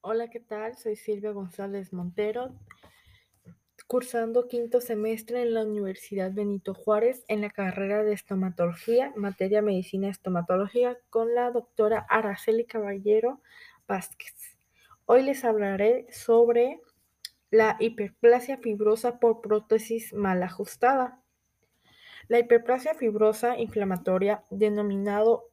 Hola, ¿qué tal? Soy Silvia González Montero, cursando quinto semestre en la Universidad Benito Juárez en la carrera de estomatología, materia medicina estomatología, con la doctora Araceli Caballero Vázquez. Hoy les hablaré sobre la hiperplasia fibrosa por prótesis mal ajustada. La hiperplasia fibrosa inflamatoria, denominado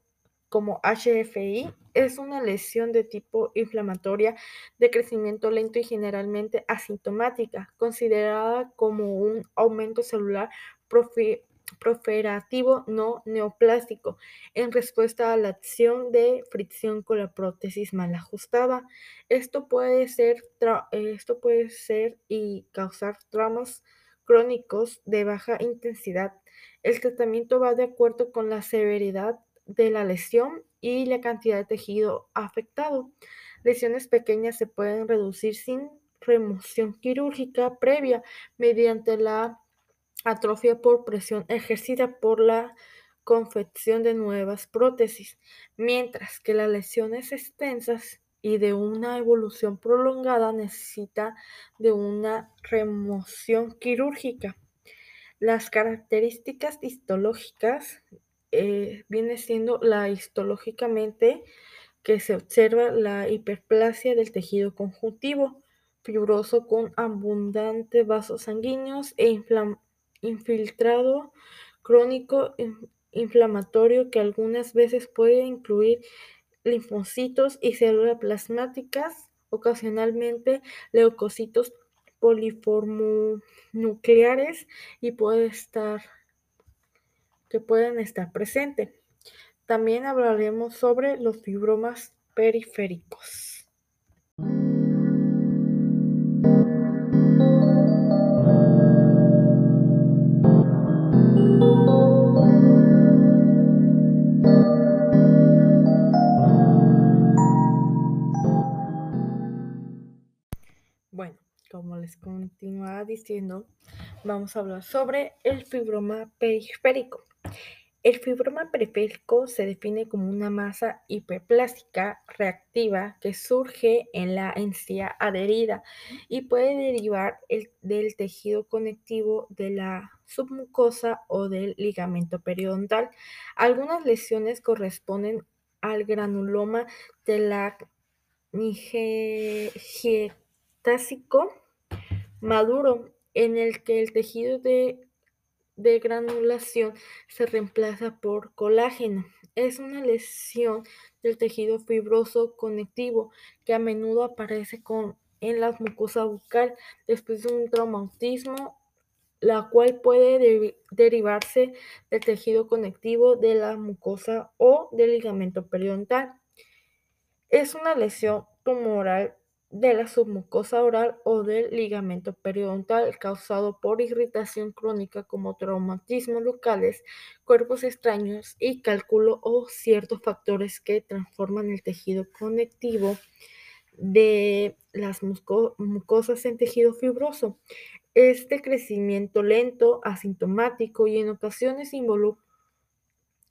como HFI, es una lesión de tipo inflamatoria de crecimiento lento y generalmente asintomática, considerada como un aumento celular proferativo no neoplástico en respuesta a la acción de fricción con la prótesis mal ajustada. Esto puede ser, esto puede ser y causar traumas crónicos de baja intensidad. El tratamiento va de acuerdo con la severidad de la lesión y la cantidad de tejido afectado. Lesiones pequeñas se pueden reducir sin remoción quirúrgica previa mediante la atrofia por presión ejercida por la confección de nuevas prótesis, mientras que las lesiones extensas y de una evolución prolongada necesita de una remoción quirúrgica. Las características histológicas eh, viene siendo la histológicamente que se observa la hiperplasia del tejido conjuntivo fibroso con abundantes vasos sanguíneos e infiltrado crónico inflamatorio que algunas veces puede incluir linfocitos y células plasmáticas, ocasionalmente leucocitos poliformonucleares y puede estar que pueden estar presentes. También hablaremos sobre los fibromas periféricos. Bueno, como les continuaba diciendo, vamos a hablar sobre el fibroma periférico. El fibroma periférico se define como una masa hiperplástica reactiva que surge en la encía adherida y puede derivar del tejido conectivo de la submucosa o del ligamento periodontal. Algunas lesiones corresponden al granuloma la maduro, en el que el tejido de de granulación se reemplaza por colágeno. Es una lesión del tejido fibroso conectivo que a menudo aparece con, en la mucosa bucal después de un traumatismo, la cual puede derivarse del tejido conectivo de la mucosa o del ligamento periodontal. Es una lesión tumoral de la submucosa oral o del ligamento periodontal causado por irritación crónica como traumatismos locales, cuerpos extraños y cálculo o ciertos factores que transforman el tejido conectivo de las mucosas en tejido fibroso. Este crecimiento lento, asintomático y en ocasiones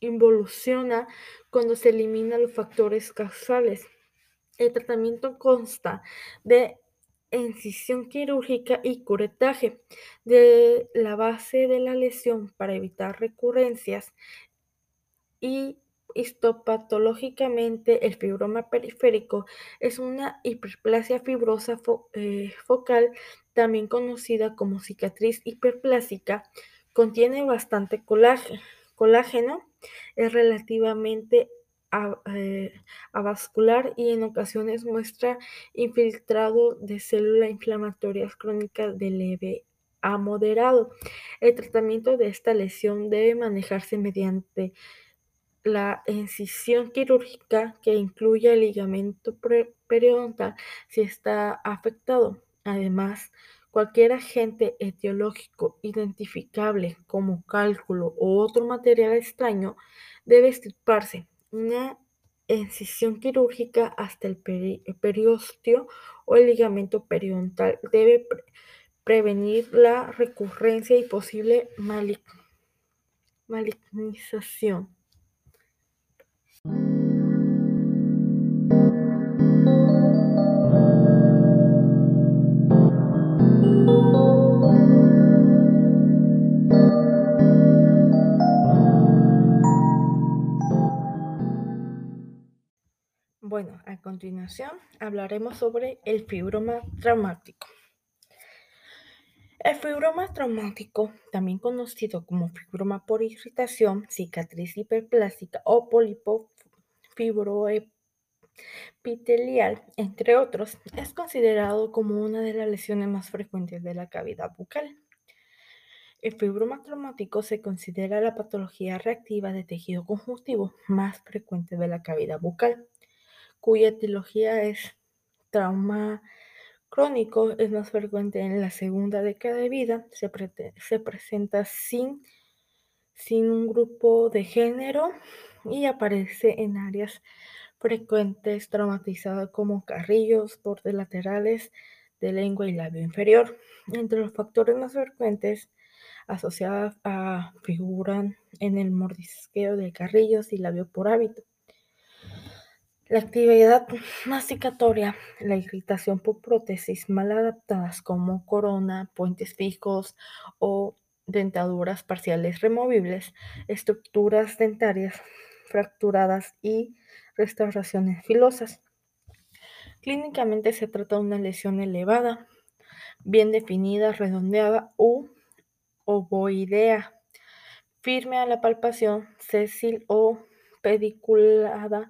involuciona cuando se eliminan los factores causales. El tratamiento consta de incisión quirúrgica y curetaje. De la base de la lesión para evitar recurrencias y histopatológicamente el fibroma periférico es una hiperplasia fibrosa eh, focal, también conocida como cicatriz hiperplásica, contiene bastante colágeno, es relativamente avascular y en ocasiones muestra infiltrado de células inflamatorias crónicas de leve a moderado. El tratamiento de esta lesión debe manejarse mediante la incisión quirúrgica que incluye el ligamento periodontal si está afectado. Además, cualquier agente etiológico identificable como cálculo o otro material extraño debe extirparse una incisión quirúrgica hasta el periostio o el ligamento periodontal debe prevenir la recurrencia y posible malignización. Bueno, a continuación hablaremos sobre el fibroma traumático. El fibroma traumático, también conocido como fibroma por irritación, cicatriz hiperplástica o pólipo fibroepitelial, entre otros, es considerado como una de las lesiones más frecuentes de la cavidad bucal. El fibroma traumático se considera la patología reactiva de tejido conjuntivo más frecuente de la cavidad bucal cuya etiología es trauma crónico, es más frecuente en la segunda década de vida, se, se presenta sin, un grupo de género y aparece en áreas frecuentes traumatizadas como carrillos, bordes laterales de lengua y labio inferior. Entre los factores más frecuentes asociados a figuran en el mordisqueo de carrillos y labio por hábito. La actividad masticatoria, la irritación por prótesis mal adaptadas como corona, puentes fijos o dentaduras parciales removibles, estructuras dentarias fracturadas y restauraciones filosas. Clínicamente se trata de una lesión elevada, bien definida, redondeada u ovoidea, firme a la palpación, sésil o pediculada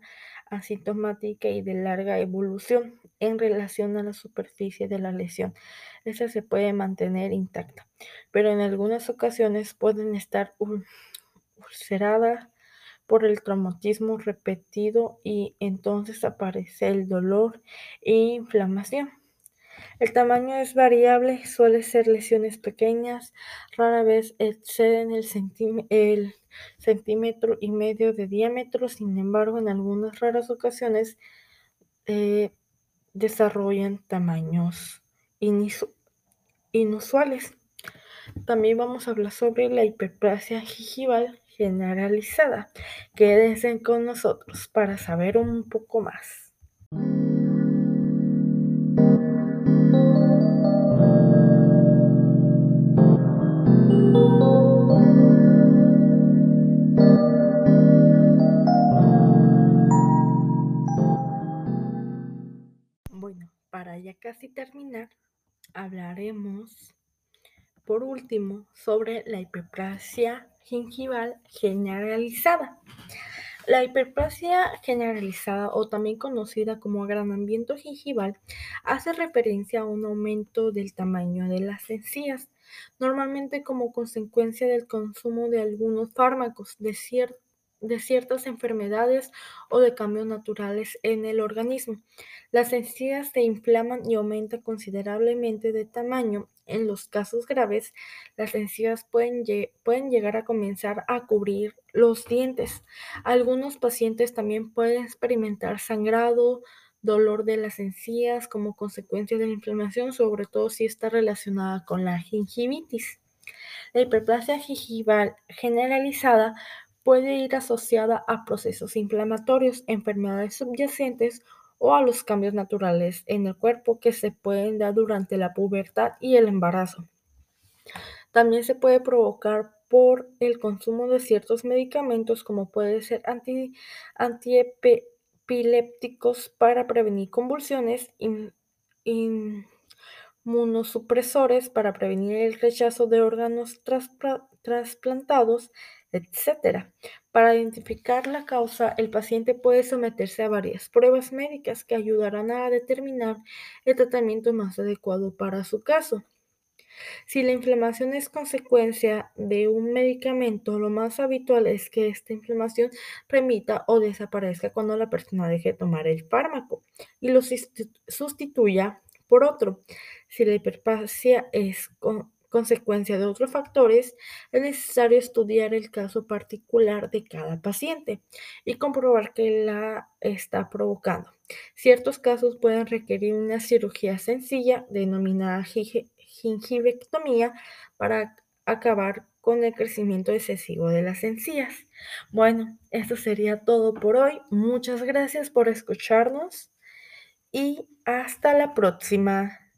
asintomática y de larga evolución en relación a la superficie de la lesión. Esta se puede mantener intacta, pero en algunas ocasiones pueden estar ulceradas por el traumatismo repetido y entonces aparece el dolor e inflamación. El tamaño es variable, suele ser lesiones pequeñas, rara vez exceden el, centímetro y medio de diámetro, sin embargo, en algunas raras ocasiones eh, desarrollan tamaños inusuales. También vamos a hablar sobre la hiperplasia gingival generalizada. Quédense con nosotros para saber un poco más. Casi terminar, hablaremos por último sobre la hiperplasia gingival generalizada. La hiperplasia generalizada, o también conocida como agrandamiento gingival, hace referencia a un aumento del tamaño de las encías, normalmente como consecuencia del consumo de algunos fármacos de cierto de ciertas enfermedades o de cambios naturales en el organismo. Las encías se inflaman y aumentan considerablemente de tamaño. En los casos graves, las encías pueden, pueden llegar a comenzar a cubrir los dientes. Algunos pacientes también pueden experimentar sangrado, dolor de las encías como consecuencia de la inflamación, sobre todo si está relacionada con la gingivitis. La hiperplasia gingival generalizada puede ir asociada a procesos inflamatorios, enfermedades subyacentes o a los cambios naturales en el cuerpo que se pueden dar durante la pubertad y el embarazo. También se puede provocar por el consumo de ciertos medicamentos como puede ser anti, antiepilépticos para prevenir convulsiones, inmunosupresores para prevenir el rechazo de órganos trasplantados, etc. Para identificar la causa, el paciente puede someterse a varias pruebas médicas que ayudarán a determinar el tratamiento más adecuado para su caso. Si la inflamación es consecuencia de un medicamento, lo más habitual es que esta inflamación remita o desaparezca cuando la persona deje de tomar el fármaco y lo sustituya por otro. Si la hiperplasia es consecuencia de otros factores, es necesario estudiar el caso particular de cada paciente y comprobar qué la está provocando. Ciertos casos pueden requerir una cirugía sencilla denominada gingivectomía para acabar con el crecimiento excesivo de las encías. Bueno, esto sería todo por hoy. Muchas gracias por escucharnos y hasta la próxima.